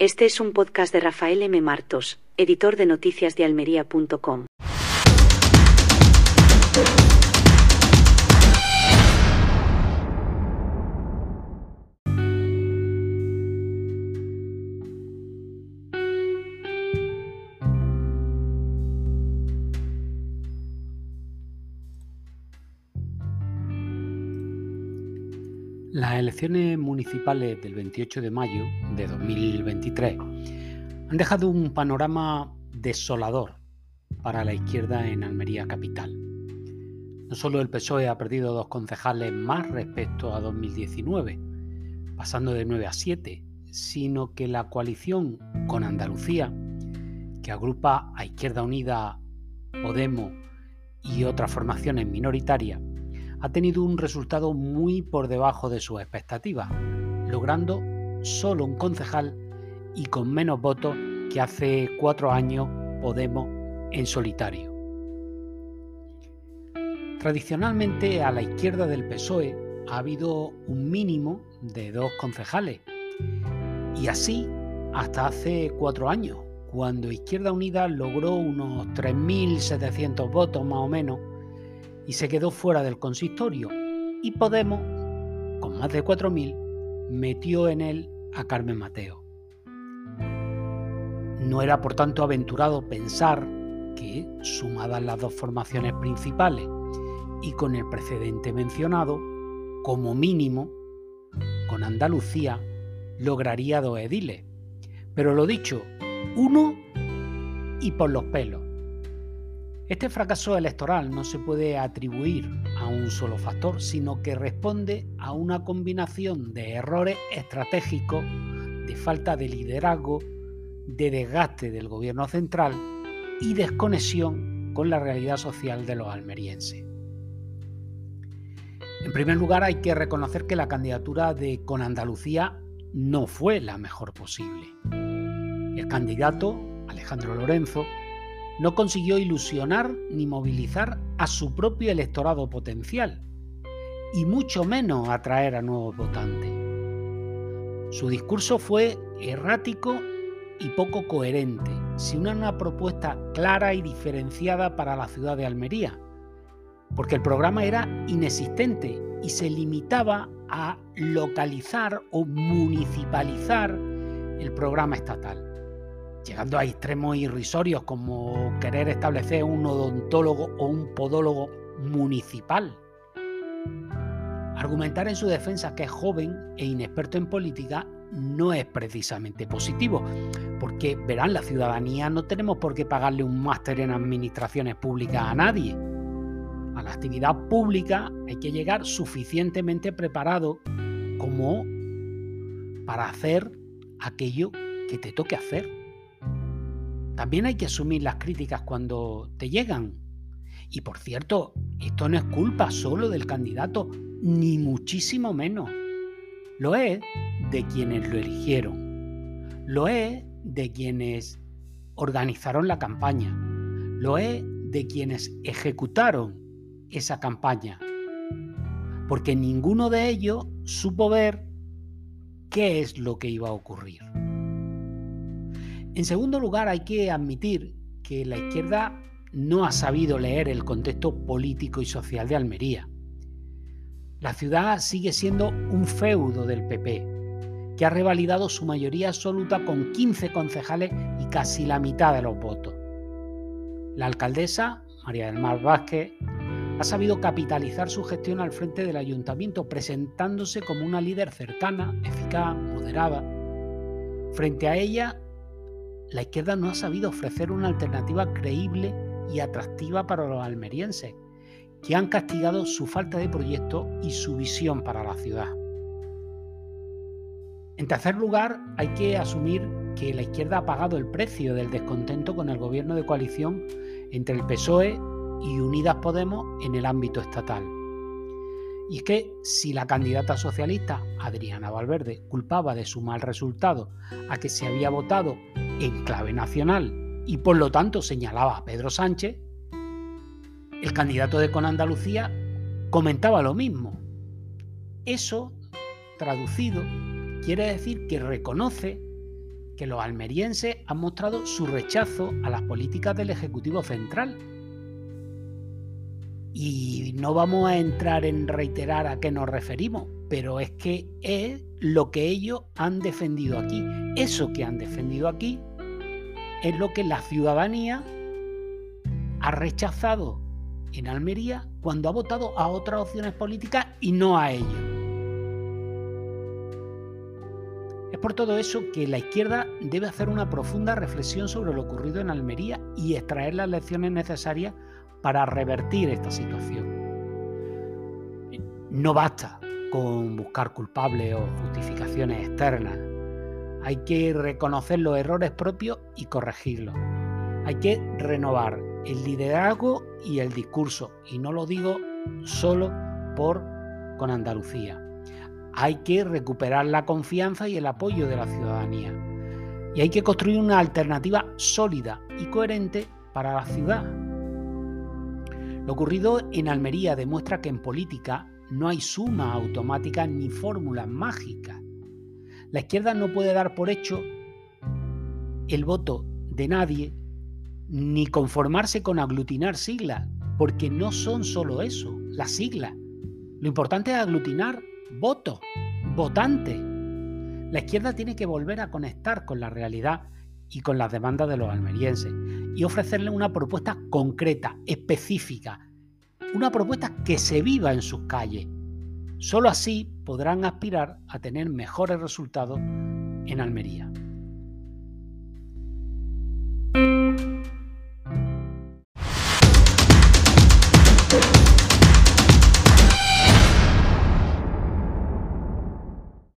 Este es un podcast de Rafael M. Martos, editor de noticias Las elecciones municipales del 28 de mayo de 2023 han dejado un panorama desolador para la izquierda en Almería Capital. No solo el PSOE ha perdido dos concejales más respecto a 2019, pasando de 9 a 7, sino que la coalición con Andalucía, que agrupa a Izquierda Unida, Podemos y otras formaciones minoritarias, ha tenido un resultado muy por debajo de sus expectativas, logrando solo un concejal y con menos votos que hace cuatro años Podemos en solitario. Tradicionalmente a la izquierda del PSOE ha habido un mínimo de dos concejales y así hasta hace cuatro años, cuando Izquierda Unida logró unos 3.700 votos más o menos y se quedó fuera del consistorio. Y Podemos, con más de 4.000, metió en él a Carmen Mateo. No era por tanto aventurado pensar que, sumadas las dos formaciones principales y con el precedente mencionado, como mínimo, con Andalucía lograría dos ediles. Pero lo dicho, uno y por los pelos. Este fracaso electoral no se puede atribuir a un solo factor, sino que responde a una combinación de errores estratégicos, de falta de liderazgo, de desgaste del gobierno central y desconexión con la realidad social de los almerienses. En primer lugar, hay que reconocer que la candidatura de Con Andalucía no fue la mejor posible. El candidato, Alejandro Lorenzo, no consiguió ilusionar ni movilizar a su propio electorado potencial, y mucho menos atraer a nuevos votantes. Su discurso fue errático y poco coherente, sin una propuesta clara y diferenciada para la ciudad de Almería, porque el programa era inexistente y se limitaba a localizar o municipalizar el programa estatal llegando a extremos irrisorios como querer establecer un odontólogo o un podólogo municipal. Argumentar en su defensa que es joven e inexperto en política no es precisamente positivo, porque verán, la ciudadanía no tenemos por qué pagarle un máster en administraciones públicas a nadie. A la actividad pública hay que llegar suficientemente preparado como para hacer aquello que te toque hacer. También hay que asumir las críticas cuando te llegan. Y por cierto, esto no es culpa solo del candidato, ni muchísimo menos. Lo es de quienes lo eligieron. Lo es de quienes organizaron la campaña. Lo es de quienes ejecutaron esa campaña. Porque ninguno de ellos supo ver qué es lo que iba a ocurrir. En segundo lugar, hay que admitir que la izquierda no ha sabido leer el contexto político y social de Almería. La ciudad sigue siendo un feudo del PP, que ha revalidado su mayoría absoluta con 15 concejales y casi la mitad de los votos. La alcaldesa, María del Mar Vázquez, ha sabido capitalizar su gestión al frente del ayuntamiento, presentándose como una líder cercana, eficaz, moderada. Frente a ella la izquierda no ha sabido ofrecer una alternativa creíble y atractiva para los almerienses, que han castigado su falta de proyecto y su visión para la ciudad. En tercer lugar, hay que asumir que la izquierda ha pagado el precio del descontento con el gobierno de coalición entre el PSOE y Unidas Podemos en el ámbito estatal. Y es que si la candidata socialista, Adriana Valverde, culpaba de su mal resultado a que se había votado en clave nacional y por lo tanto señalaba a Pedro Sánchez, el candidato de Con Andalucía comentaba lo mismo. Eso, traducido, quiere decir que reconoce que los almerienses han mostrado su rechazo a las políticas del Ejecutivo Central. Y no vamos a entrar en reiterar a qué nos referimos, pero es que es lo que ellos han defendido aquí. Eso que han defendido aquí es lo que la ciudadanía ha rechazado en Almería cuando ha votado a otras opciones políticas y no a ellos. Es por todo eso que la izquierda debe hacer una profunda reflexión sobre lo ocurrido en Almería y extraer las lecciones necesarias para revertir esta situación. No basta con buscar culpables o justificaciones externas. Hay que reconocer los errores propios y corregirlos. Hay que renovar el liderazgo y el discurso. Y no lo digo solo por con Andalucía hay que recuperar la confianza y el apoyo de la ciudadanía. Y hay que construir una alternativa sólida y coherente para la ciudad. Lo ocurrido en Almería demuestra que en política no hay suma automática ni fórmulas mágicas. La izquierda no puede dar por hecho el voto de nadie ni conformarse con aglutinar siglas, porque no son solo eso, las siglas. Lo importante es aglutinar voto, votante. La izquierda tiene que volver a conectar con la realidad y con las demandas de los almerienses y ofrecerle una propuesta concreta, específica, una propuesta que se viva en sus calles. Solo así podrán aspirar a tener mejores resultados en Almería.